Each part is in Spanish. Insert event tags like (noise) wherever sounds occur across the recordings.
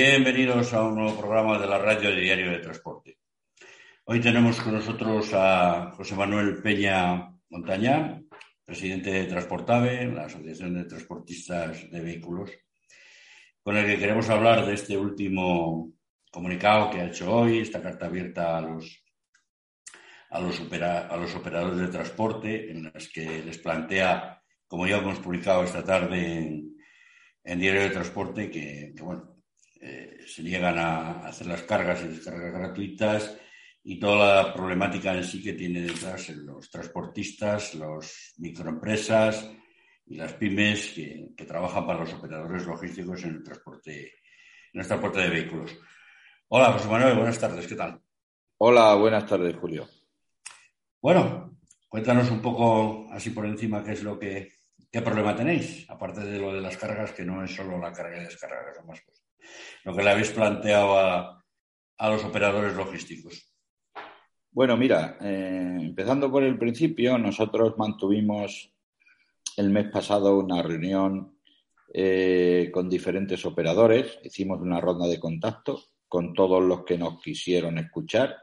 Bienvenidos a un nuevo programa de la Radio de Diario de Transporte. Hoy tenemos con nosotros a José Manuel Peña Montaña, presidente de Transportave, la Asociación de Transportistas de Vehículos, con el que queremos hablar de este último comunicado que ha hecho hoy, esta carta abierta a los, a los, operadores de transporte, en las que les plantea, como ya hemos publicado esta tarde en, en Diario de Transporte, que, bueno, eh, se niegan a hacer las cargas y descargas gratuitas y toda la problemática en sí que tiene detrás los transportistas, las microempresas y las pymes que, trabajan para los operadores logísticos en el transporte, en el transporte de vehículos. Hola, José Manuel, buenas tardes, ¿qué tal? Hola, buenas tardes, Julio. Bueno, cuéntanos un poco así por encima qué es lo que, qué problema tenéis, aparte de lo de las cargas, que no es solo la carga y descarga, que son más cosas. Lo que le habéis planteado a los operadores logísticos. Bueno, mira, eh, empezando por el principio, nosotros mantuvimos el mes pasado una reunión eh, con diferentes operadores, hicimos una ronda de contacto con todos los que nos quisieron escuchar.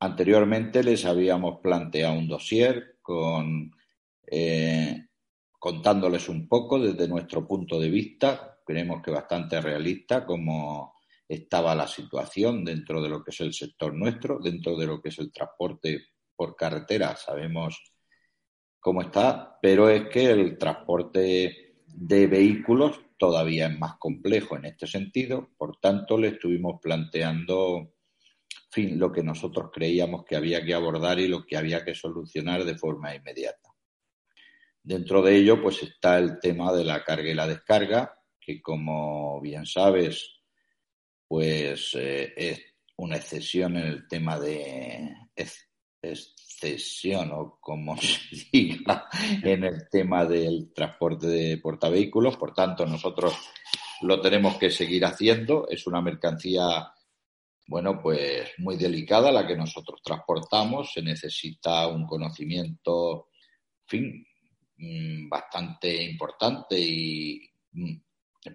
Anteriormente les habíamos planteado un dossier con, eh, contándoles un poco desde nuestro punto de vista, creemos que bastante realista, como estaba la situación dentro de lo que es el sector nuestro, dentro de lo que es el transporte por carretera, sabemos cómo está, pero es que el transporte de vehículos todavía es más complejo en este sentido, por tanto le estuvimos planteando fin, lo que nosotros creíamos que había que abordar y lo que había que solucionar de forma inmediata. Dentro de ello, pues está el tema de la carga y la descarga, que como bien sabes, pues eh, es una excesión en el tema de excesión o como (laughs) se diga en el tema del transporte de portavehículos. Por tanto, nosotros lo tenemos que seguir haciendo. Es una mercancía, bueno, pues muy delicada la que nosotros transportamos. Se necesita un conocimiento, mm, bastante importante y mm,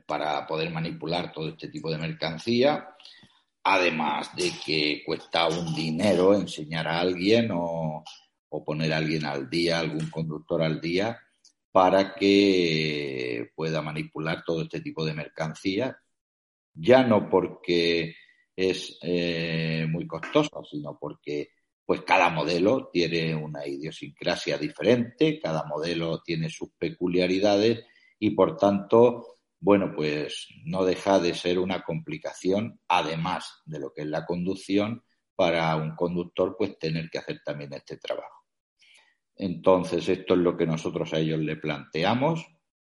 para poder manipular todo este tipo de mercancía, además de que cuesta un dinero enseñar a alguien o, poner a alguien al día, algún conductor al día, para que pueda manipular todo este tipo de mercancía, ya no porque es eh, muy costoso, sino porque pues cada modelo tiene una idiosincrasia diferente, cada modelo tiene sus peculiaridades y por tanto bueno, pues no deja de ser una complicación, además de lo que es la conducción, para un conductor, pues tener que hacer también este trabajo. Entonces, esto es lo que nosotros a ellos le planteamos,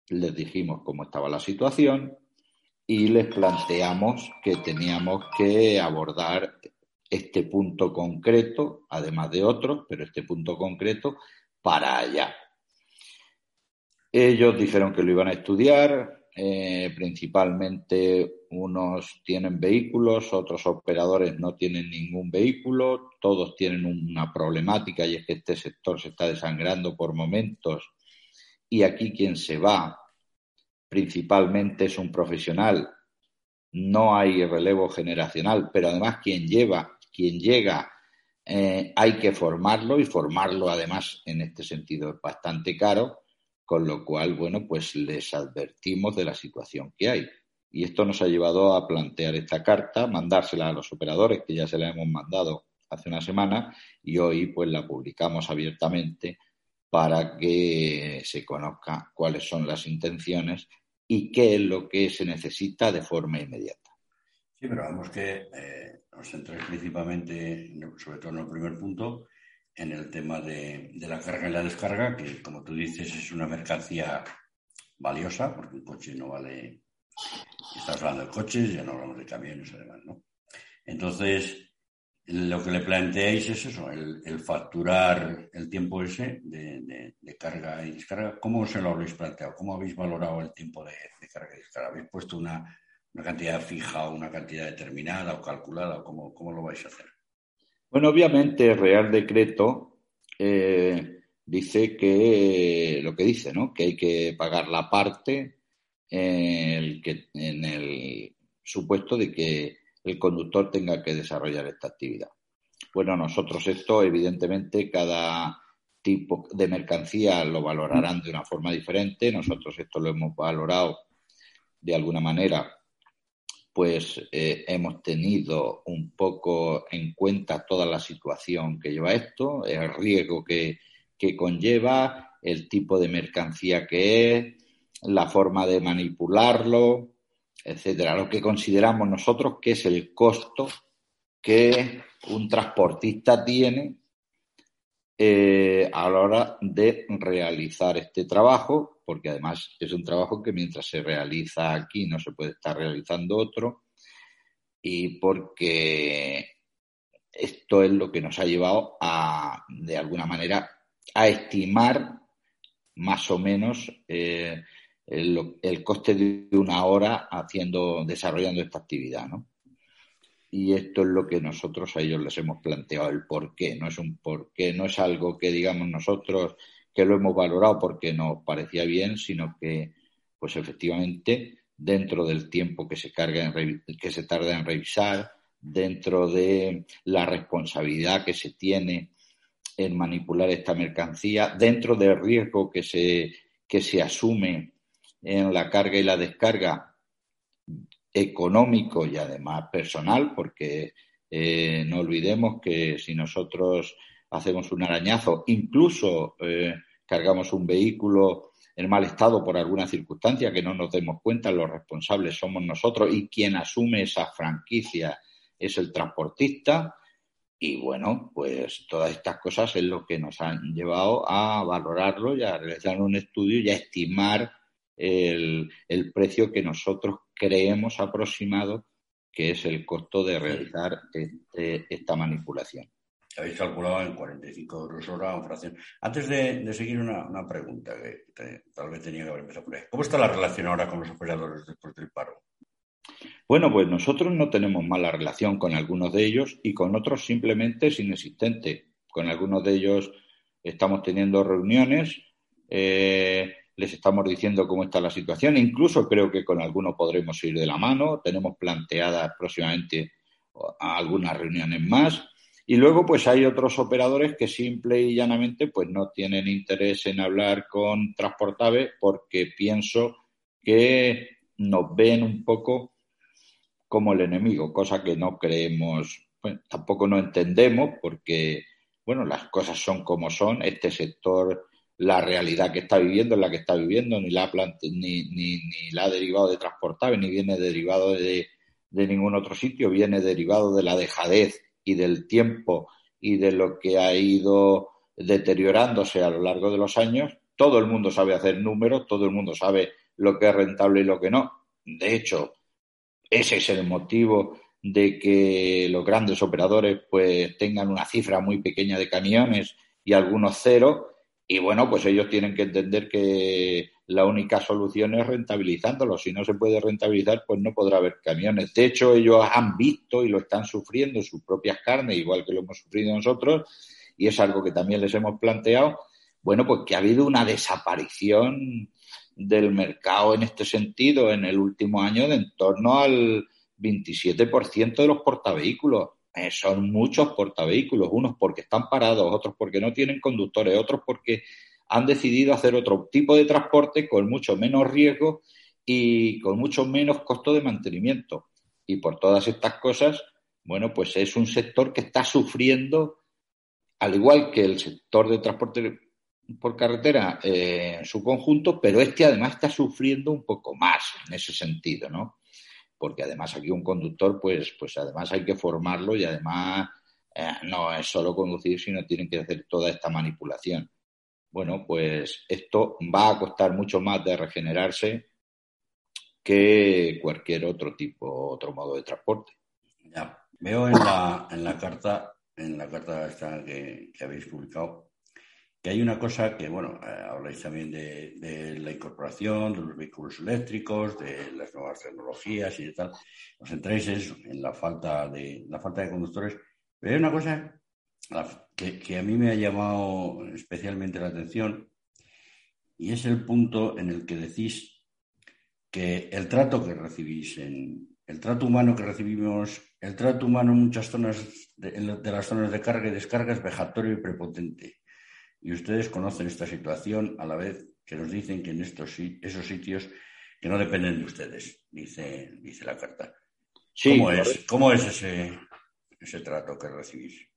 les dijimos cómo estaba la situación y les planteamos que teníamos que abordar este punto concreto, además de otros, pero este punto concreto para allá. Ellos dijeron que lo iban a estudiar, eh, principalmente unos tienen vehículos, otros operadores no tienen ningún vehículo, todos tienen una problemática y es que este sector se está desangrando por momentos. Y aquí quien se va principalmente es un profesional, no hay relevo generacional, pero además quien lleva, quien llega, eh, hay que formarlo y formarlo además en este sentido es bastante caro con lo cual, bueno, pues les advertimos de la situación que hay. Y esto nos ha llevado a plantear esta carta, mandársela a los operadores, que ya se la hemos mandado hace una semana, y hoy pues la publicamos abiertamente para que se conozca cuáles son las intenciones y qué es lo que se necesita de forma inmediata. Sí, pero vamos que eh, nos centramos principalmente, sobre todo en el primer punto, en el tema de, la carga y la descarga, que como tú dices es una mercancía valiosa, porque un coche no vale, estás hablando de coches, ya no hablamos de camiones además, ¿no? Entonces, lo que le planteáis es eso, el, facturar el tiempo ese de, carga y descarga. ¿Cómo se lo habéis planteado? ¿Cómo habéis valorado el tiempo de, carga y descarga? ¿Habéis puesto una, cantidad fija o una cantidad determinada o calculada? ¿Cómo, cómo lo vais a hacer? Bueno, obviamente el Real Decreto eh, dice que lo que dice, ¿no? Que hay que pagar la parte el que, en el supuesto de que el conductor tenga que desarrollar esta actividad. Bueno, nosotros esto, evidentemente, cada tipo de mercancía lo valorarán de una forma diferente. Nosotros esto lo hemos valorado de alguna manera, pues eh, hemos tenido un poco en cuenta toda la situación que lleva esto, el riesgo que, que conlleva, el tipo de mercancía que es, la forma de manipularlo, etcétera. Lo que consideramos nosotros que es el costo que un transportista tiene eh, a la hora de realizar este trabajo, porque además es un trabajo que mientras se realiza aquí no se puede estar realizando otro, y porque esto es lo que nos ha llevado a, de alguna manera, a estimar más o menos eh, el, coste de una hora haciendo, desarrollando esta actividad, ¿no? Y esto es lo que nosotros a ellos les hemos planteado, el por qué. No es un por qué, no es algo que digamos nosotros que lo hemos valorado porque nos parecía bien, sino que, pues efectivamente, dentro del tiempo que se, carga que se tarda en revisar, dentro de la responsabilidad que se tiene en manipular esta mercancía, dentro del riesgo que se, que se asume en la carga y la descarga económico y además personal, porque eh, no olvidemos que si nosotros hacemos un arañazo, incluso eh, cargamos un vehículo en mal estado por alguna circunstancia que no nos demos cuenta, los responsables somos nosotros y quien asume esa franquicia es el transportista. Y bueno, pues todas estas cosas es lo que nos han llevado a valorarlo y a realizar un estudio y a estimar el, precio que nosotros creemos aproximado que es el costo de realizar este, esta manipulación. Habéis calculado en 45 euros hora en fracción. Antes de, seguir, una, pregunta que tal vez tenía que haber empezado por ahí. ¿Cómo está la relación ahora con los operadores después del paro? Bueno, pues nosotros no tenemos mala relación con algunos de ellos y con otros simplemente es inexistente. Con algunos de ellos estamos teniendo reuniones. Eh, les estamos diciendo cómo está la situación. Incluso creo que con algunos podremos ir de la mano. Tenemos planteadas próximamente algunas reuniones más. Y luego, pues hay otros operadores que simple y llanamente pues no tienen interés en hablar con Transportave porque pienso que nos ven un poco como el enemigo, cosa que no creemos, tampoco no entendemos porque, bueno, las cosas son como son. Este sector la realidad que está viviendo es la que está viviendo, ni la, ni, ni, ni la ha derivado de transportable, ni viene derivado de, de ningún otro sitio, viene derivado de la dejadez y del tiempo y de lo que ha ido deteriorándose a lo largo de los años. Todo el mundo sabe hacer números, todo el mundo sabe lo que es rentable y lo que no. De hecho, ese es el motivo de que los grandes operadores pues tengan una cifra muy pequeña de camiones y algunos cero y bueno, pues ellos tienen que entender que la única solución es rentabilizándolo. Si no se puede rentabilizar, pues no podrá haber camiones. De hecho, ellos han visto y lo están sufriendo en sus propias carnes, igual que lo hemos sufrido nosotros, y es algo que también les hemos planteado. Bueno, pues que ha habido una desaparición del mercado en este sentido en el último año de en torno al 27% de los portavehículos. Eh, son muchos portavehículos, unos porque están parados, otros porque no tienen conductores, otros porque han decidido hacer otro tipo de transporte con mucho menos riesgo y con mucho menos costo de mantenimiento. Y por todas estas cosas, bueno, pues es un sector que está sufriendo, al igual que el sector de transporte por carretera eh, en su conjunto, pero este además está sufriendo un poco más en ese sentido, ¿no? Porque además aquí un conductor, pues, pues además hay que formarlo y además eh, no es solo conducir, sino tienen que hacer toda esta manipulación. Bueno, pues esto va a costar mucho más de regenerarse que cualquier otro tipo, otro modo de transporte. Veo en la, en la carta, en la carta esta que habéis publicado, que hay una cosa que, bueno, eh, habláis también de, la incorporación de los vehículos eléctricos, de las nuevas tecnologías y de tal. Os centráis en la falta de, la falta de conductores. Pero hay una cosa que a mí me ha llamado especialmente la atención y es el punto en el que decís que el trato que recibís, en, el trato humano que recibimos, el trato humano en muchas zonas de, las zonas de carga y descarga es vejatorio y prepotente. Y ustedes conocen esta situación a la vez que nos dicen que en estos, esos sitios que no dependen de ustedes, dice, dice la carta. ¿Cómo, es, ¿Cómo es ese, ese trato que recibís?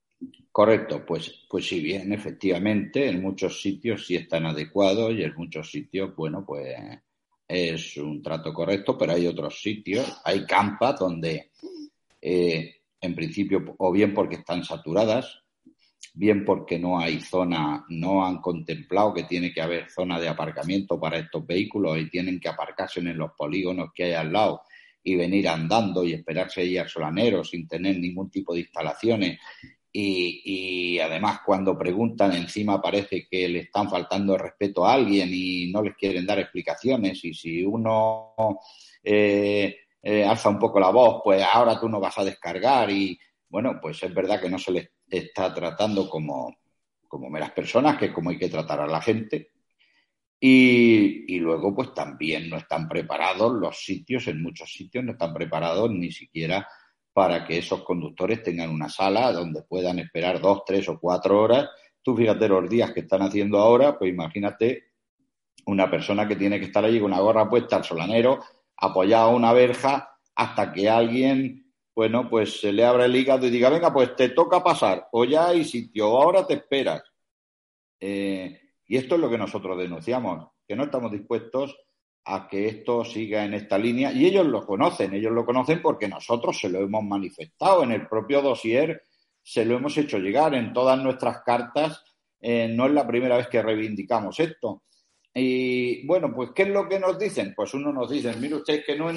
Correcto, pues, pues sí, bien, efectivamente, en muchos sitios sí están adecuados y en muchos sitios, bueno, pues es un trato correcto, pero hay otros sitios, hay campas donde, eh, en principio, o bien porque están saturadas, bien porque no hay zona, no han contemplado que tiene que haber zona de aparcamiento para estos vehículos y tienen que aparcarse en los polígonos que hay al lado y venir andando y esperarse ahí al solanero sin tener ningún tipo de instalaciones. Y, además cuando preguntan encima parece que le están faltando respeto a alguien y no les quieren dar explicaciones y si uno eh, eh, alza un poco la voz, pues ahora tú no vas a descargar y bueno, pues es verdad que no se les está tratando como, como meras personas, que es como hay que tratar a la gente. Y, y, luego, pues también no están preparados los sitios, en muchos sitios no están preparados ni siquiera para que esos conductores tengan una sala donde puedan esperar dos, tres o cuatro horas. Tú fíjate los días que están haciendo ahora, pues imagínate una persona que tiene que estar allí con una gorra puesta al solanero, apoyado a una verja, hasta que alguien bueno, pues se le abre el hígado y diga, venga, pues te toca pasar, o ya hay sitio, o ahora te esperas. Eh, y esto es lo que nosotros denunciamos, que no estamos dispuestos a que esto siga en esta línea. Y ellos lo conocen, ellos lo conocen porque nosotros se lo hemos manifestado en el propio dossier, se lo hemos hecho llegar en todas nuestras cartas. Eh, no es la primera vez que reivindicamos esto. Y bueno, pues ¿qué es lo que nos dicen? Pues uno nos dice, mire usted que no,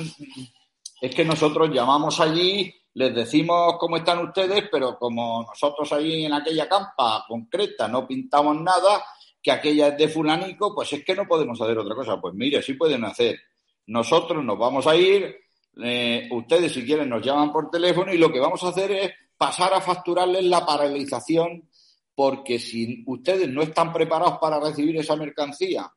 es que nosotros llamamos allí, les decimos cómo están ustedes, pero como nosotros allí en aquella campa concreta no pintamos nada, que aquella es de fulanico, pues es que no podemos hacer otra cosa. Pues mire, sí pueden hacer. Nosotros nos vamos a ir, eh, ustedes si quieren nos llaman por teléfono y lo que vamos a hacer es pasar a facturarles la paralización porque si ustedes no están preparados para recibir esa mercancía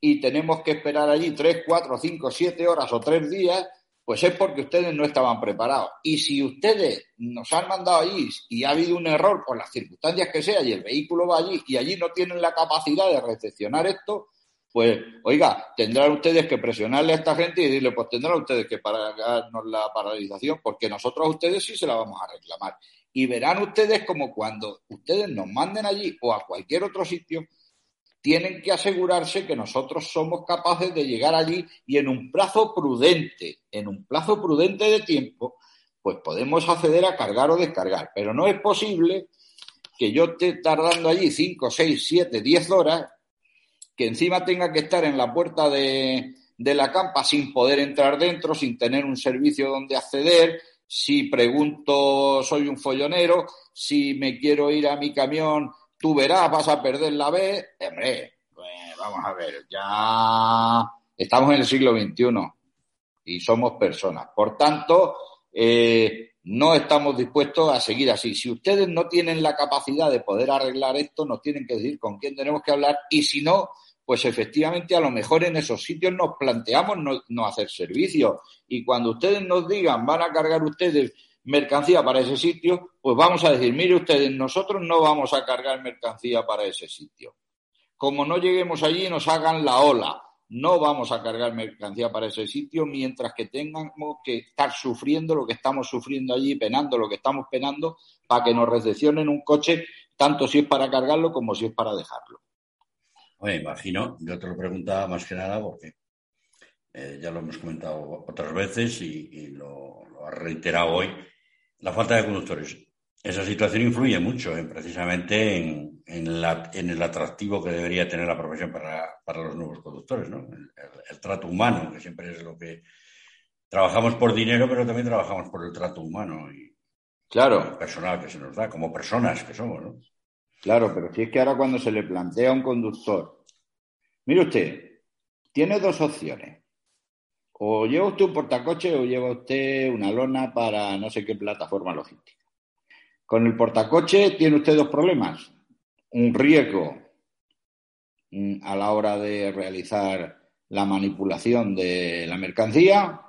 y tenemos que esperar allí tres, cuatro, cinco, siete horas o tres días, pues es porque ustedes no estaban preparados. Y si ustedes nos han mandado allí y ha habido un error por las circunstancias que sea y el vehículo va allí y allí no tienen la capacidad de recepcionar esto, pues, oiga, tendrán ustedes que presionarle a esta gente y decirle, pues tendrán ustedes que pararnos la paralización, porque nosotros a ustedes sí se la vamos a reclamar. Y verán ustedes como cuando ustedes nos manden allí o a cualquier otro sitio, tienen que asegurarse que nosotros somos capaces de llegar allí y en un plazo prudente, en un plazo prudente de tiempo, pues podemos acceder a cargar o descargar. Pero no es posible que yo esté tardando allí 5, 6, 7, 10 horas, que encima tenga que estar en la puerta de, de la campa sin poder entrar dentro, sin tener un servicio donde acceder, si pregunto soy un follonero, si me quiero ir a mi camión tú verás, vas a perder la vez. Hombre, pues vamos a ver, ya estamos en el siglo XXI y somos personas. Por tanto, eh, no estamos dispuestos a seguir así. Si ustedes no tienen la capacidad de poder arreglar esto, nos tienen que decir con quién tenemos que hablar y si no, pues efectivamente a lo mejor en esos sitios nos planteamos no, no hacer servicio. Y cuando ustedes nos digan, van a cargar ustedes mercancía para ese sitio, pues vamos a decir, mire ustedes, nosotros no vamos a cargar mercancía para ese sitio. Como no lleguemos allí nos hagan la ola, no vamos a cargar mercancía para ese sitio mientras que tengamos que estar sufriendo lo que estamos sufriendo allí, penando lo que estamos penando, para que nos recepcionen un coche, tanto si es para cargarlo como si es para dejarlo. Oye, imagino, yo te lo preguntaba más que nada porque eh, ya lo hemos comentado otras veces y, lo, lo reiterado hoy, la falta de conductores. Esa situación influye mucho en, precisamente en, el atractivo que debería tener la profesión para, los nuevos conductores, ¿no? El, trato humano, que siempre es lo que trabajamos por dinero, pero también trabajamos por el trato humano y claro. personal que se nos da, como personas que somos, ¿no? Claro, pero si es que ahora cuando se le plantea a un conductor, mire usted, tiene dos opciones. O lleva usted un portacoche o lleva usted una lona para no sé qué plataforma logística. Con el portacoche tiene usted dos problemas. Un riesgo mm, a la hora de realizar la manipulación de la mercancía,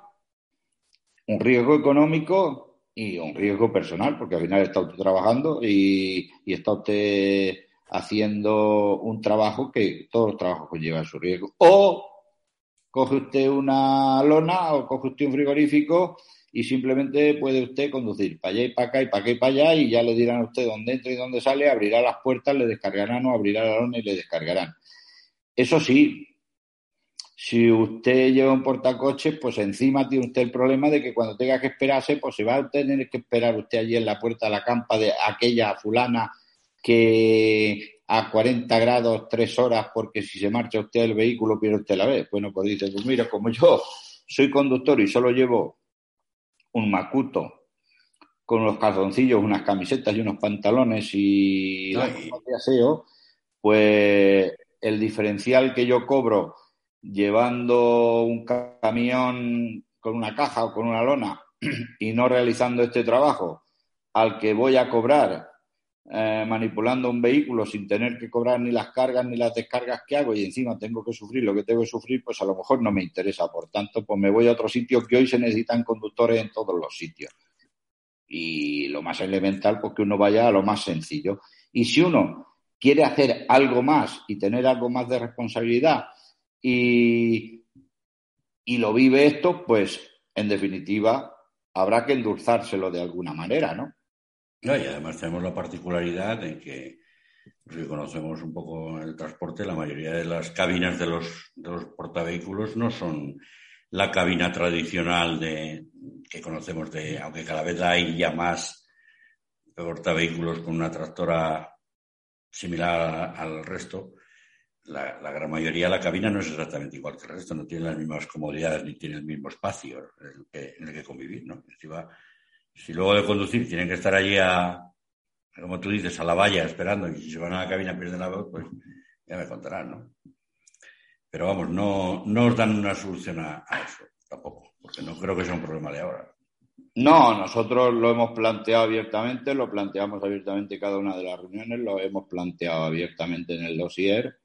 un riesgo económico y un riesgo personal, porque al final está usted trabajando y, está usted haciendo un trabajo que todos los trabajos conllevan su riesgo. O coge usted una lona o coge usted un frigorífico y simplemente puede usted conducir para allá y para acá y para acá y para allá y ya le dirán a usted dónde entra y dónde sale, abrirá las puertas, le descargarán o abrirá la lona y le descargarán. Eso sí, si usted lleva un portacoches, pues encima tiene usted el problema de que cuando tenga que esperarse, pues se va a tener que esperar usted allí en la puerta de la campa de aquella fulana que a 40 grados tres horas porque si se marcha usted el vehículo pierde usted la vez. Bueno, pues dice, pues mira, como yo soy conductor y solo llevo un macuto con unos calzoncillos, unas camisetas y unos pantalones y de aseo, pues el diferencial que yo cobro llevando un camión con una caja o con una lona (clears throat) y no realizando este trabajo al que voy a cobrar eh, manipulando un vehículo sin tener que cobrar ni las cargas ni las descargas que hago y encima tengo que sufrir lo que tengo que sufrir, pues a lo mejor no me interesa. Por tanto, pues me voy a otro sitio que hoy se necesitan conductores en todos los sitios. Y lo más elemental, pues que uno vaya a lo más sencillo. Y si uno quiere hacer algo más y tener algo más de responsabilidad y, y lo vive esto, pues en definitiva habrá que endulzárselo de alguna manera, ¿no? Y además tenemos la particularidad de que, si conocemos un poco el transporte, la mayoría de las cabinas de los, de los portavehículos no son la cabina tradicional de, que conocemos de, aunque cada vez hay ya más portavehículos con una tractora similar al resto, la, gran mayoría de la cabina no es exactamente igual que el resto, no tiene las mismas comodidades ni tiene el mismo espacio en el que, convivir, ¿no? Si luego de conducir tienen que estar allí a, como tú dices, a la valla esperando y si se van a la cabina pierden la voz, pues ya me contarán, ¿no? Pero vamos, no, no os dan una solución a, eso tampoco, porque no creo que sea un problema de ahora. No, nosotros lo hemos planteado abiertamente, lo planteamos abiertamente cada una de las reuniones, lo hemos planteado abiertamente en el dossier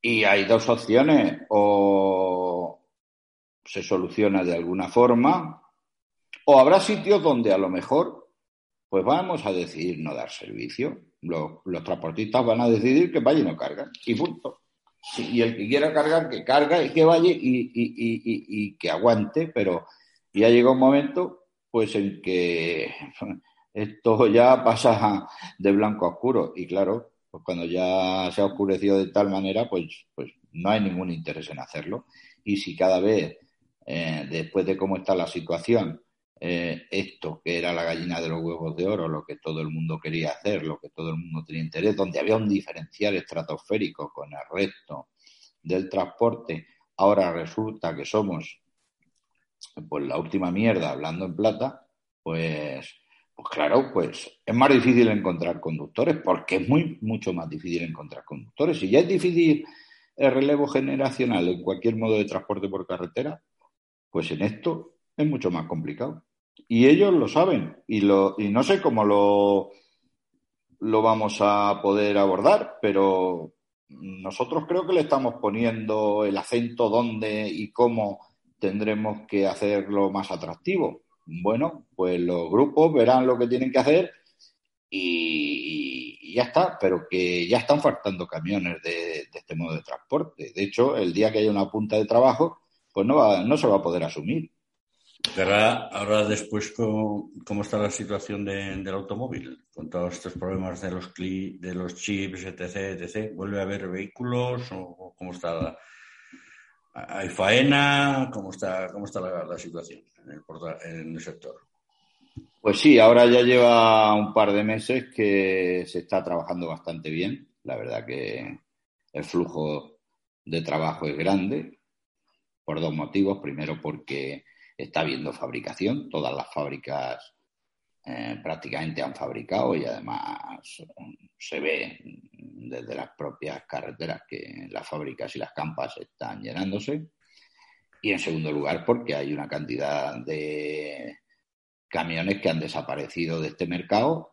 y hay dos opciones, o se soluciona de alguna forma o habrá sitios donde a lo mejor, pues vamos a decidir no dar servicio. Los, transportistas van a decidir que vaya y no cargan. Y punto. y el que quiera cargar, que carga y que vaya y, que aguante, pero ya llega un momento pues en que (laughs) esto ya pasa de blanco a oscuro. Y claro, pues cuando ya se ha oscurecido de tal manera, pues, pues no hay ningún interés en hacerlo. Y si cada vez, eh, después de cómo está la situación, eh, esto que era la gallina de los huevos de oro, lo que todo el mundo quería hacer, lo que todo el mundo tenía interés, donde había un diferencial estratosférico con el resto del transporte, ahora resulta que somos pues la última mierda hablando en plata, pues, pues claro, pues es más difícil encontrar conductores, porque es muy, mucho más difícil encontrar conductores. Si ya es difícil el relevo generacional en cualquier modo de transporte por carretera, pues en esto es mucho más complicado. Y ellos lo saben y, lo, y no sé cómo lo, vamos a poder abordar, pero nosotros creo que le estamos poniendo el acento dónde y cómo tendremos que hacerlo más atractivo. Bueno, pues los grupos verán lo que tienen que hacer y, ya está, pero que ya están faltando camiones de, este modo de transporte. De hecho, el día que haya una punta de trabajo, pues no, va, no se va a poder asumir. Ahora, ahora después, ¿cómo, está la situación del automóvil? Con todos estos problemas de los, de los chips, etc., etc., ¿vuelve a haber vehículos o cómo está ¿Hay faena? ¿Cómo está, cómo está la, situación en el, en el sector? Pues sí, ahora ya lleva un par de meses que se está trabajando bastante bien. La verdad que el flujo de trabajo es grande por dos motivos. Primero porque está habiendo fabricación, todas las fábricas eh, prácticamente han fabricado y además se ve desde las propias carreteras que las fábricas y las campas están llenándose. Y en segundo lugar, porque hay una cantidad de camiones que han desaparecido de este mercado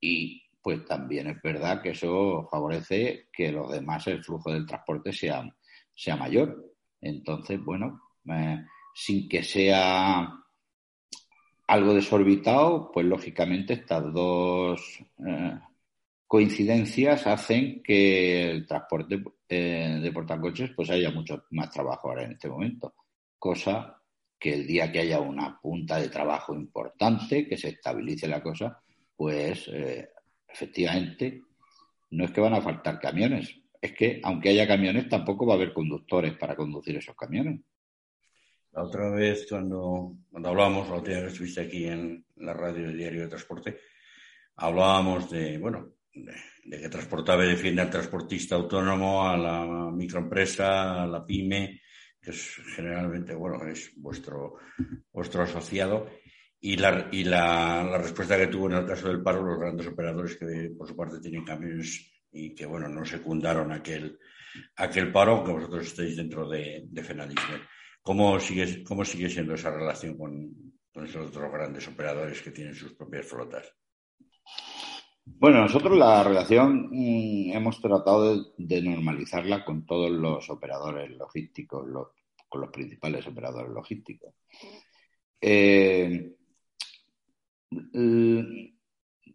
y pues también es verdad que eso favorece que los demás, el flujo del transporte sea, sea mayor. Entonces, bueno, eh, sin que sea algo desorbitado, pues lógicamente estas dos eh, coincidencias hacen que el transporte eh, de portacoches pues haya mucho más trabajo ahora en este momento, cosa que el día que haya una punta de trabajo importante, que se estabilice la cosa, pues eh, efectivamente no es que van a faltar camiones, es que aunque haya camiones tampoco va a haber conductores para conducir esos camiones. La otra vez cuando, cuando hablamos, la última vez que estuviste aquí en la radio del Diario de Transporte, hablábamos de, bueno, de, que Transportable defiende al transportista autónomo, a la microempresa, a la pyme, que es generalmente, bueno, es vuestro, vuestro asociado. Y, la, y la, la, respuesta que tuvo en el caso del paro los grandes operadores que por su parte tienen camiones y que, bueno, no secundaron aquel, aquel paro, que vosotros estáis dentro de, de Fenalisme. ¿Cómo sigue, ¿Cómo sigue siendo esa relación con, con esos otros grandes operadores que tienen sus propias flotas? Bueno, nosotros la relación mm, hemos tratado de, normalizarla con todos los operadores logísticos, con los principales operadores logísticos. Eh,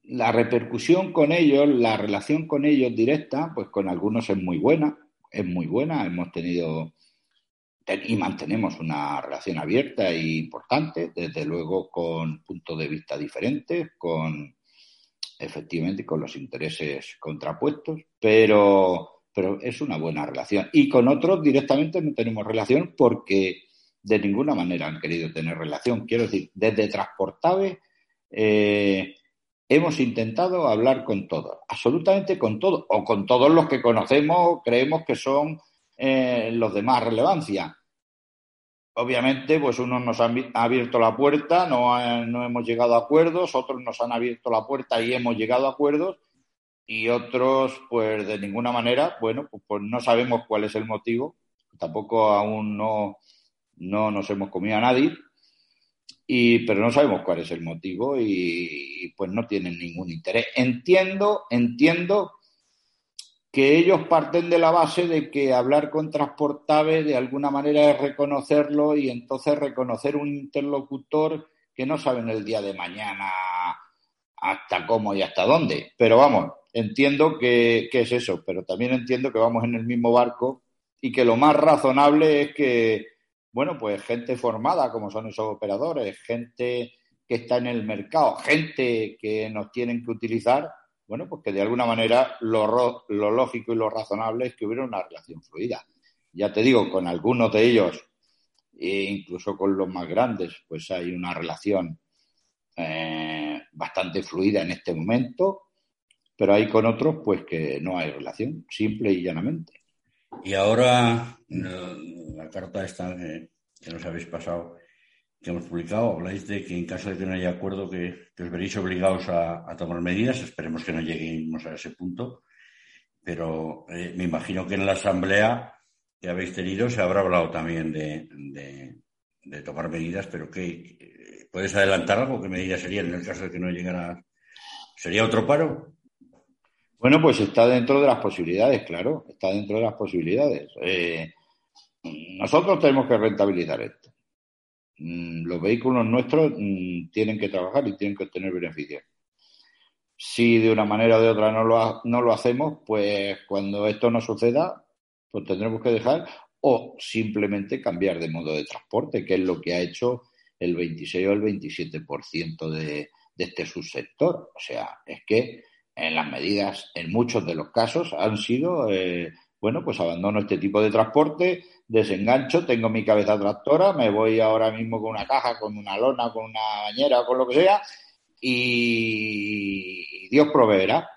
la repercusión con ellos, la relación con ellos directa, pues con algunos es muy buena, es muy buena. Hemos tenido y mantenemos una relación abierta e importante, desde luego con puntos de vista diferentes, con efectivamente con los intereses contrapuestos, pero, pero es una buena relación. Y con otros directamente no tenemos relación porque de ninguna manera han querido tener relación. Quiero decir, desde Transportave eh, hemos intentado hablar con todos, absolutamente con todos, o con todos los que conocemos, creemos que son eh, los de más relevancia obviamente, pues unos nos han abierto la puerta, no, no hemos llegado a acuerdos, otros nos han abierto la puerta y hemos llegado a acuerdos, y otros, pues de ninguna manera, bueno, pues, pues, no sabemos cuál es el motivo, tampoco aún no, no nos hemos comido a nadie, y, pero no sabemos cuál es el motivo y, y pues no tienen ningún interés. Entiendo, entiendo que ellos parten de la base de que hablar con Transportable de alguna manera es reconocerlo y entonces reconocer un interlocutor que no saben el día de mañana hasta cómo y hasta dónde. Pero vamos, entiendo que, que, es eso, pero también entiendo que vamos en el mismo barco y que lo más razonable es que, bueno, pues gente formada como son esos operadores, gente que está en el mercado, gente que nos tienen que utilizar, bueno, pues que de alguna manera lo, lógico y lo razonable es que hubiera una relación fluida. Ya te digo, con algunos de ellos, e incluso con los más grandes, pues hay una relación eh, bastante fluida en este momento, pero hay con otros, pues que no hay relación, simple y llanamente. Y ahora, la, carta esta que nos habéis pasado, que hemos publicado, habláis de que en caso de que no haya acuerdo, que, os veréis obligados a, tomar medidas. Esperemos que no lleguemos a ese punto. Pero eh, me imagino que en la asamblea que habéis tenido se habrá hablado también de, de, tomar medidas, pero ¿qué, ¿puedes adelantar algo? ¿Qué medidas serían en el caso de que no llegara? ¿Sería otro paro? Bueno, pues está dentro de las posibilidades, claro, está dentro de las posibilidades. Eh, nosotros tenemos que rentabilizar esto. Mm, los vehículos nuestros mm, tienen que trabajar y tienen que obtener beneficios. Si de una manera o de otra no lo, no lo hacemos, pues cuando esto no suceda, pues tendremos que dejar o simplemente cambiar de modo de transporte, que es lo que ha hecho el 26 o el 27% de, de este subsector. O sea, es que en las medidas, en muchos de los casos, han sido, eh, bueno, pues abandono este tipo de transporte, desengancho, tengo mi cabeza tractora, me voy ahora mismo con una caja, con una lona, con una bañera con lo que sea, y Dios proveerá.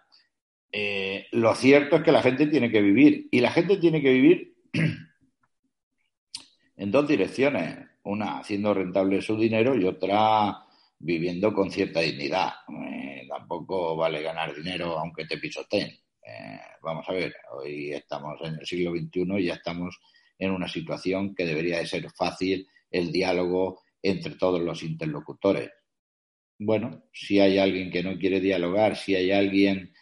Eh, lo cierto es que la gente tiene que vivir, y la gente tiene que vivir (clears throat) en dos direcciones, una haciendo rentable su dinero y otra viviendo con cierta dignidad. Eh, tampoco vale ganar dinero aunque te pisoteen. Eh, vamos a ver, hoy estamos en el siglo XXI y ya estamos en una situación que debería de ser fácil el diálogo entre todos los interlocutores. Bueno, si hay alguien que no quiere dialogar, si hay alguien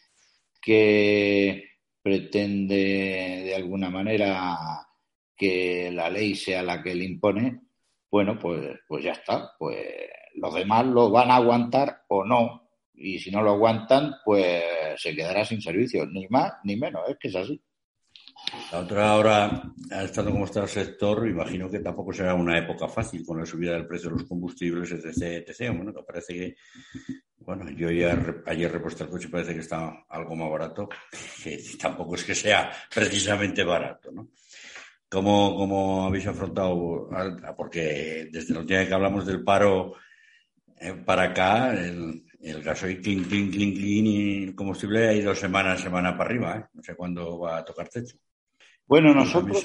que pretende de alguna manera que la ley sea la que le impone, bueno, pues, pues ya está. Pues los demás lo van a aguantar o no. Y si no lo aguantan, pues se quedará sin servicio. Ni más ni menos, es que es así. La otra ahora, estando como está el sector, imagino que tampoco será una época fácil con la subida del precio de los combustibles, etc. etc. Bueno, que parece que, bueno, yo ya ayer repuesto el coche parece que está algo más barato, que tampoco es que sea precisamente barato, ¿no? ¿Cómo, cómo habéis afrontado? Porque desde la última que hablamos del paro eh, para acá, el, el gasoil clean, clean, clean, clean y el combustible ha ido semana semana para arriba. ¿eh? No sé cuándo va a tocar techo. Bueno, nosotros,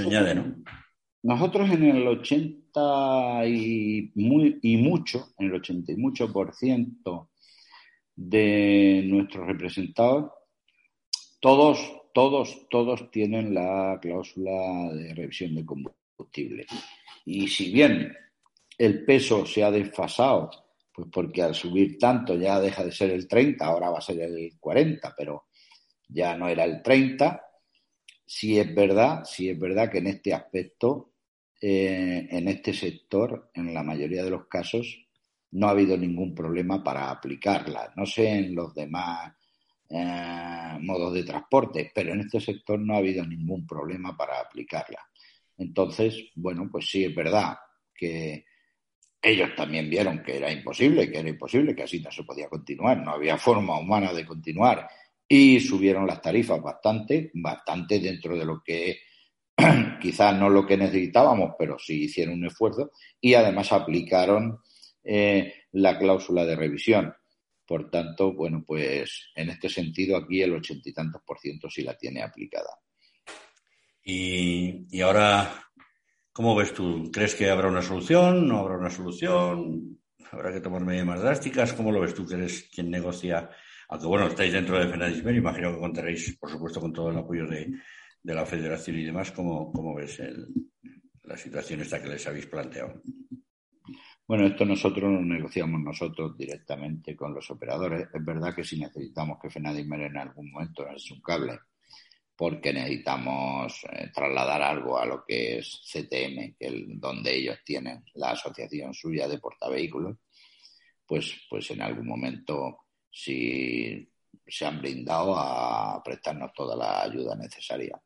nosotros en el 80 y, muy, y mucho, en el 80 y mucho por ciento de nuestros representados, todos, todos, todos tienen la cláusula de revisión de combustible. Y si bien el peso se ha desfasado, pues porque al subir tanto ya deja de ser el 30, ahora va a ser el 40, pero ya no era el 30, sí es verdad, sí es verdad que en este aspecto, eh, en este sector, en la mayoría de los casos, no ha habido ningún problema para aplicarla. No sé en los demás eh, modos de transporte, pero en este sector no ha habido ningún problema para aplicarla. Entonces, bueno, pues sí es verdad que ellos también vieron que era imposible, que era imposible, que así no se podía continuar, no había forma humana de continuar y subieron las tarifas bastante, bastante dentro de lo que (clears throat) quizás no lo que necesitábamos, pero sí hicieron un esfuerzo y además aplicaron eh, la cláusula de revisión. Por tanto, bueno, pues en este sentido aquí el ochenta y tantos por ciento sí la tiene aplicada. Y, y, ahora, ¿cómo ves tú? ¿Crees que habrá una solución? ¿No habrá una solución? ¿Habrá que tomar medidas más drásticas? ¿Cómo lo ves tú, que eres quien negocia aunque bueno, estáis dentro de FENADISMER, imagino que contaréis, por supuesto, con todo el apoyo de, la federación y demás. ¿Cómo, cómo ves la situación esta que les habéis planteado? Bueno, esto nosotros lo negociamos nosotros directamente con los operadores. Es verdad que si necesitamos que FENADISMER en algún momento es un cable, porque necesitamos eh, trasladar algo a lo que es CTM, que es donde ellos tienen la asociación suya de portavehículos, pues, pues en algún momento si se han brindado a prestarnos toda la ayuda necesaria.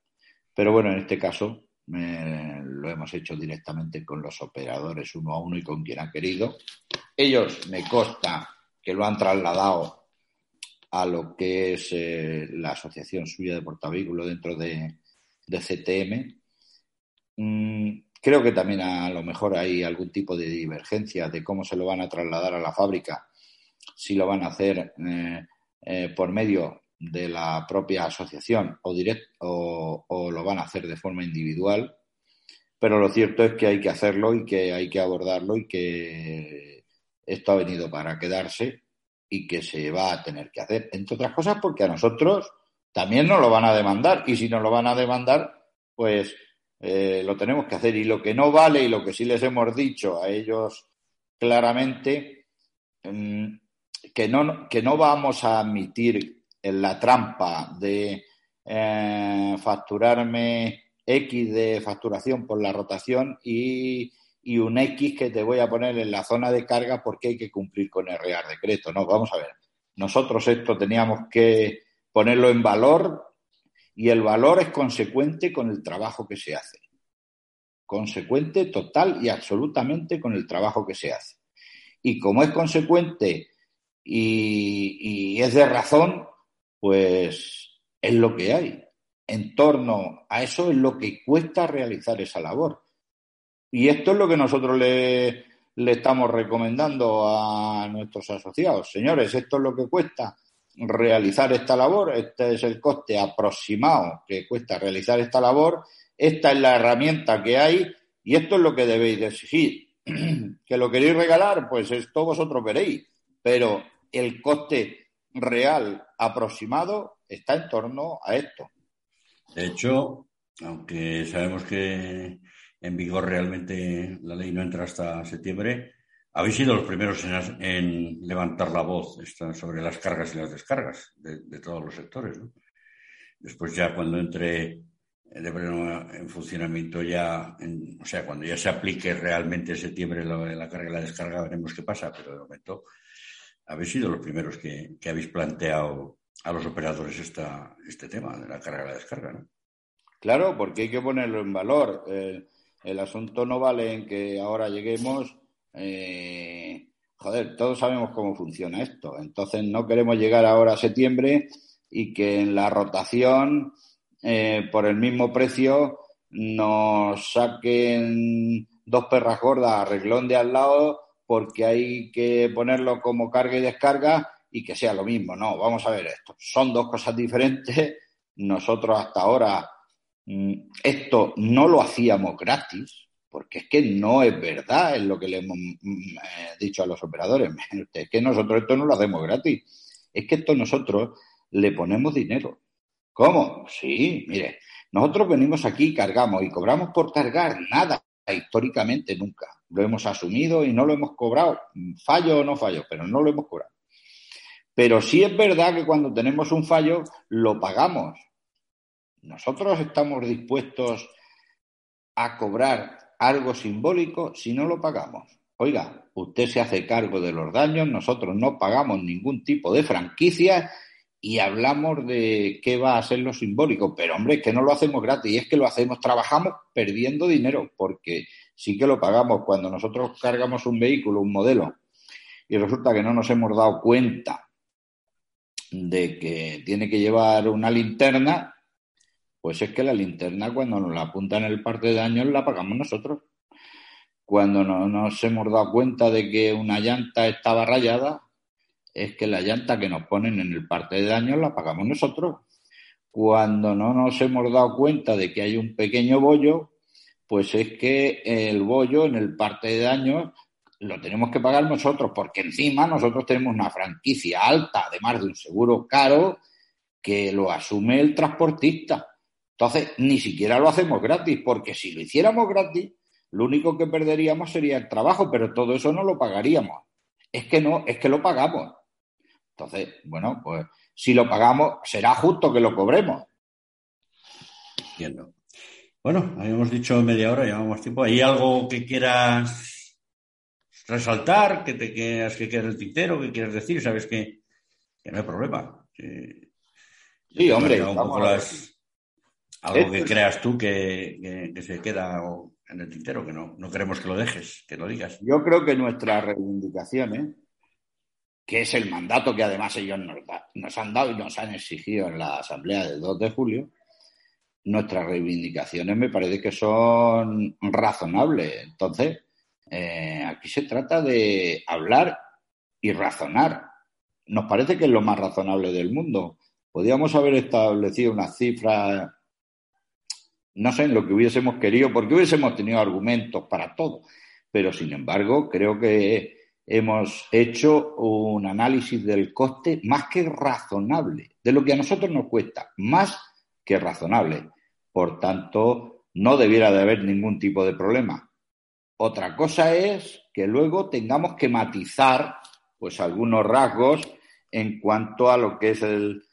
Pero bueno, en este caso lo hemos hecho directamente con los operadores uno a uno y con quien ha querido. Ellos me consta que lo han trasladado a lo que es eh, la asociación suya de portavehículos dentro de, CTM. Mm, creo que también a lo mejor hay algún tipo de divergencia de cómo se lo van a trasladar a la fábrica si lo van a hacer eh, eh, por medio de la propia asociación o, o, lo van a hacer de forma individual, pero lo cierto es que hay que hacerlo y que hay que abordarlo y que esto ha venido para quedarse y que se va a tener que hacer, entre otras cosas porque a nosotros también nos lo van a demandar y si nos lo van a demandar, pues eh, lo tenemos que hacer y lo que no vale y lo que sí les hemos dicho a ellos claramente mm, que no, que no vamos a admitir en la trampa de eh, facturarme X de facturación por la rotación y, y, un X que te voy a poner en la zona de carga porque hay que cumplir con el Real Decreto. No, vamos a ver. Nosotros esto teníamos que ponerlo en valor y el valor es consecuente con el trabajo que se hace. Consecuente total y absolutamente con el trabajo que se hace. Y como es consecuente y, es de razón, pues es lo que hay. En torno a eso es lo que cuesta realizar esa labor. Y esto es lo que nosotros le, le estamos recomendando a nuestros asociados. Señores, esto es lo que cuesta realizar esta labor, este es el coste aproximado que cuesta realizar esta labor, esta es la herramienta que hay y esto es lo que debéis de exigir. (clears throat) que lo queréis regalar, pues esto vosotros veréis, pero el coste real aproximado está en torno a esto. De hecho, aunque sabemos que en vigor realmente la ley no entra hasta septiembre, habéis sido los primeros en, levantar la voz sobre las cargas y las descargas de, todos los sectores. Después ya cuando entre de en funcionamiento ya, o sea, cuando ya se aplique realmente en septiembre la carga y la descarga, veremos qué pasa, pero de momento habéis sido los primeros que, habéis planteado a los operadores esta, este tema de la carga y la descarga, ¿no? Claro, porque hay que ponerlo en valor. el asunto no vale en que ahora lleguemos. Eh, joder, todos sabemos cómo funciona esto. Entonces no queremos llegar ahora a septiembre y que en la rotación eh, por el mismo precio nos saquen dos perras gordas a reglón de al lado porque hay que ponerlo como carga y descarga y que sea lo mismo. No, vamos a ver esto. Son dos cosas diferentes. Nosotros hasta ahora mm, esto no lo hacíamos gratis, porque es que no es verdad, es lo que le hemos mm, eh, dicho a los operadores. (laughs) Es que nosotros esto no lo hacemos gratis. Es que esto nosotros le ponemos dinero. ¿Cómo? Sí, mire, nosotros venimos aquí cargamos y cobramos por cargar nada, históricamente nunca. Lo hemos asumido y no lo hemos cobrado, fallo o no fallo, pero no lo hemos cobrado. Pero sí es verdad que cuando tenemos un fallo, lo pagamos. Nosotros estamos dispuestos a cobrar algo simbólico si no lo pagamos. Oiga, usted se hace cargo de los daños, nosotros no pagamos ningún tipo de franquicia y hablamos de qué va a ser lo simbólico, pero hombre, es que no lo hacemos gratis, es que lo hacemos, trabajamos perdiendo dinero, porque sí que lo pagamos cuando nosotros cargamos un vehículo, un modelo, y resulta que no nos hemos dado cuenta de que tiene que llevar una linterna, pues es que la linterna cuando nos la apuntan el parte de daños la pagamos nosotros. Cuando no nos hemos dado cuenta de que una llanta estaba rayada, es que la llanta que nos ponen en el parte de daños la pagamos nosotros. Cuando no nos hemos dado cuenta de que hay un pequeño bollo, pues es que el bollo en el parte de daños lo tenemos que pagar nosotros, porque encima nosotros tenemos una franquicia alta, además de un seguro caro, que lo asume el transportista. Entonces, ni siquiera lo hacemos gratis, porque si lo hiciéramos gratis, lo único que perderíamos sería el trabajo, pero todo eso no lo pagaríamos. Es que no, es que lo pagamos. Entonces, bueno, pues si lo pagamos, será justo que lo cobremos. Entiendo. Bueno, habíamos dicho media hora, llevamos tiempo. ¿Hay algo que quieras resaltar, que te quieras que quede el tintero, que quieras decir? Sabes que, no hay problema. sí, hombre. algo que creas tú que, se queda en el tintero, que no, no queremos que lo dejes, que lo digas. Yo creo que nuestras reivindicaciones que es el mandato que además ellos nos, han dado y nos han exigido en la Asamblea del 2 de julio, nuestras reivindicaciones me parece que son razonables. Entonces, eh, aquí se trata de hablar y razonar. Nos parece que es lo más razonable del mundo. Podríamos haber establecido unas cifras, no sé, en lo que hubiésemos querido, porque hubiésemos tenido argumentos para todo. Pero, sin embargo, creo que hemos hecho un análisis del coste más que razonable, de lo que a nosotros nos cuesta, más que razonable. Por tanto, no debiera de haber ningún tipo de problema. Otra cosa es que luego tengamos que matizar pues algunos rasgos en cuanto a lo que es el,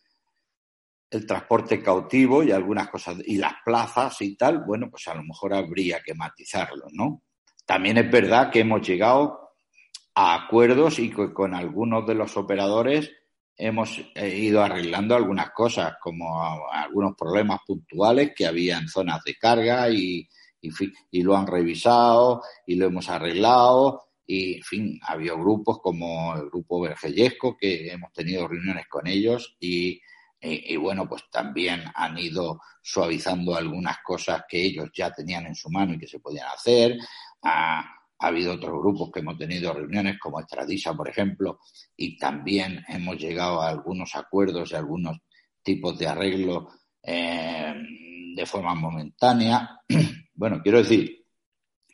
el transporte cautivo y algunas cosas y las plazas y tal, bueno, pues a lo mejor habría que matizarlo, ¿no? También es verdad que hemos llegado a acuerdos y con algunos de los operadores hemos eh, ido arreglando algunas cosas, como algunos problemas puntuales que había en zonas de carga y, y, lo han revisado y lo hemos arreglado. Y, en fin, había grupos como el grupo Vergellesco que hemos tenido reuniones con ellos y, y, bueno, pues también han ido suavizando algunas cosas que ellos ya tenían en su mano y que se podían hacer. Ah, ha habido otros grupos que hemos tenido reuniones, como Estradisa, por ejemplo, y también hemos llegado a algunos acuerdos y algunos tipos de arreglo eh, de forma momentánea. (clears throat) bueno, quiero decir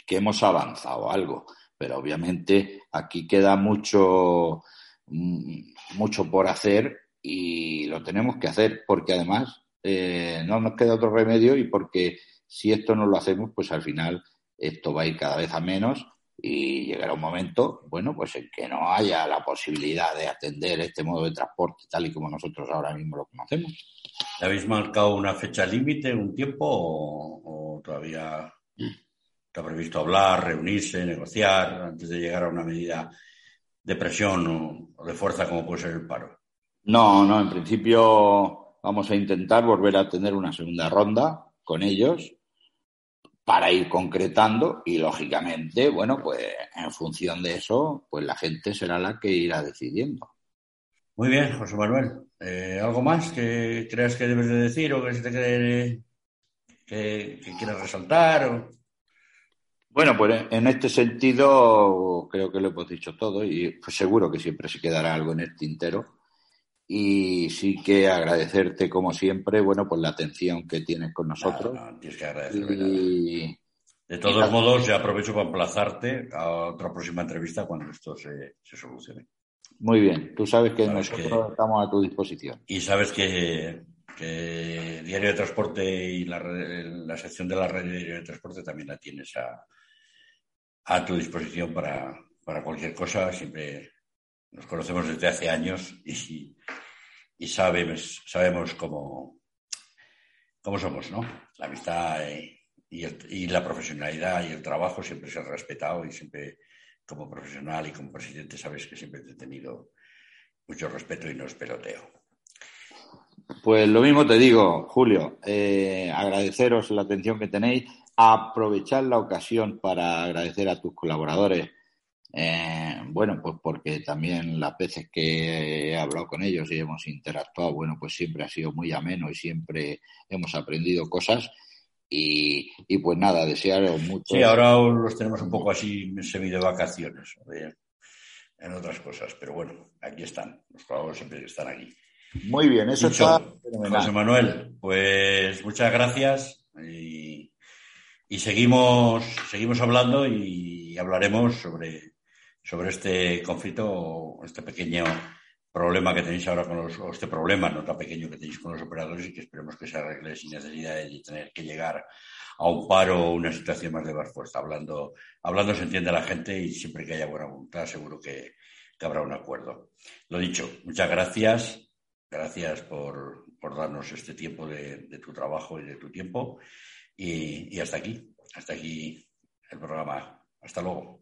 que hemos avanzado algo, pero obviamente aquí queda mucho, mm, mucho por hacer y lo tenemos que hacer porque además eh, no nos queda otro remedio y porque si esto no lo hacemos, pues al final esto va a ir cada vez a menos y llegará un momento, bueno, pues en que no haya la posibilidad de atender este modo de transporte tal y como nosotros ahora mismo lo conocemos. habéis marcado una fecha límite, un tiempo o, todavía está previsto hablar, reunirse, negociar antes de llegar a una medida de presión o, de fuerza como puede ser el paro? No, no, en principio vamos a intentar volver a tener una segunda ronda con ellos para ir concretando y lógicamente, bueno, pues en función de eso, pues la gente será la que irá decidiendo. Muy bien, José Manuel. Eh, ¿Algo más que creas que debes de decir o que se te quede que, quieras resaltar? Bueno, pues en este sentido creo que lo hemos dicho todo y pues seguro que siempre se quedará algo en el tintero. Y sí que agradecerte, como siempre, bueno, pues la atención que tienes con nosotros. tienes que agradecerme De todos modos, ya aprovecho para emplazarte a otra próxima entrevista cuando esto se, solucione. Muy bien, tú sabes que nosotros estamos a tu disposición. Y sabes que, Diario de Transporte y la, sección de la red de Diario de Transporte también la tienes a, a tu disposición para, para cualquier cosa. Siempre nos conocemos desde hace años y, y sabemos, sabemos cómo, cómo somos, ¿no? La amistad y, la profesionalidad y el trabajo siempre se ha respetado y siempre como profesional y como presidente sabes que siempre he tenido mucho respeto y no es peloteo. Pues lo mismo te digo, Julio, eh, agradeceros la atención que tenéis, aprovechar la ocasión para agradecer a tus colaboradores eh, bueno, pues porque también las veces que he hablado con ellos y hemos interactuado, bueno, pues siempre ha sido muy ameno y siempre hemos aprendido cosas. Y, pues nada, desearos mucho. Sí, ahora los tenemos un poco así semi de vacaciones, en otras cosas, pero bueno, aquí están, los jugadores siempre están aquí. Muy bien, eso está José Manuel, pues muchas gracias y, y seguimos, seguimos hablando y hablaremos sobre sobre este conflicto, este pequeño problema que tenéis ahora con los, o este problema no tan pequeño que tenéis con los operadores y que esperemos que se arregle sin necesidad de tener que llegar a un paro o una situación más de más fuerza. Hablando, hablando se entiende la gente y siempre que haya buena voluntad seguro que, habrá un acuerdo. Lo dicho, muchas gracias. Gracias por, darnos este tiempo de, tu trabajo y de tu tiempo. y hasta aquí, hasta aquí el programa. Hasta luego.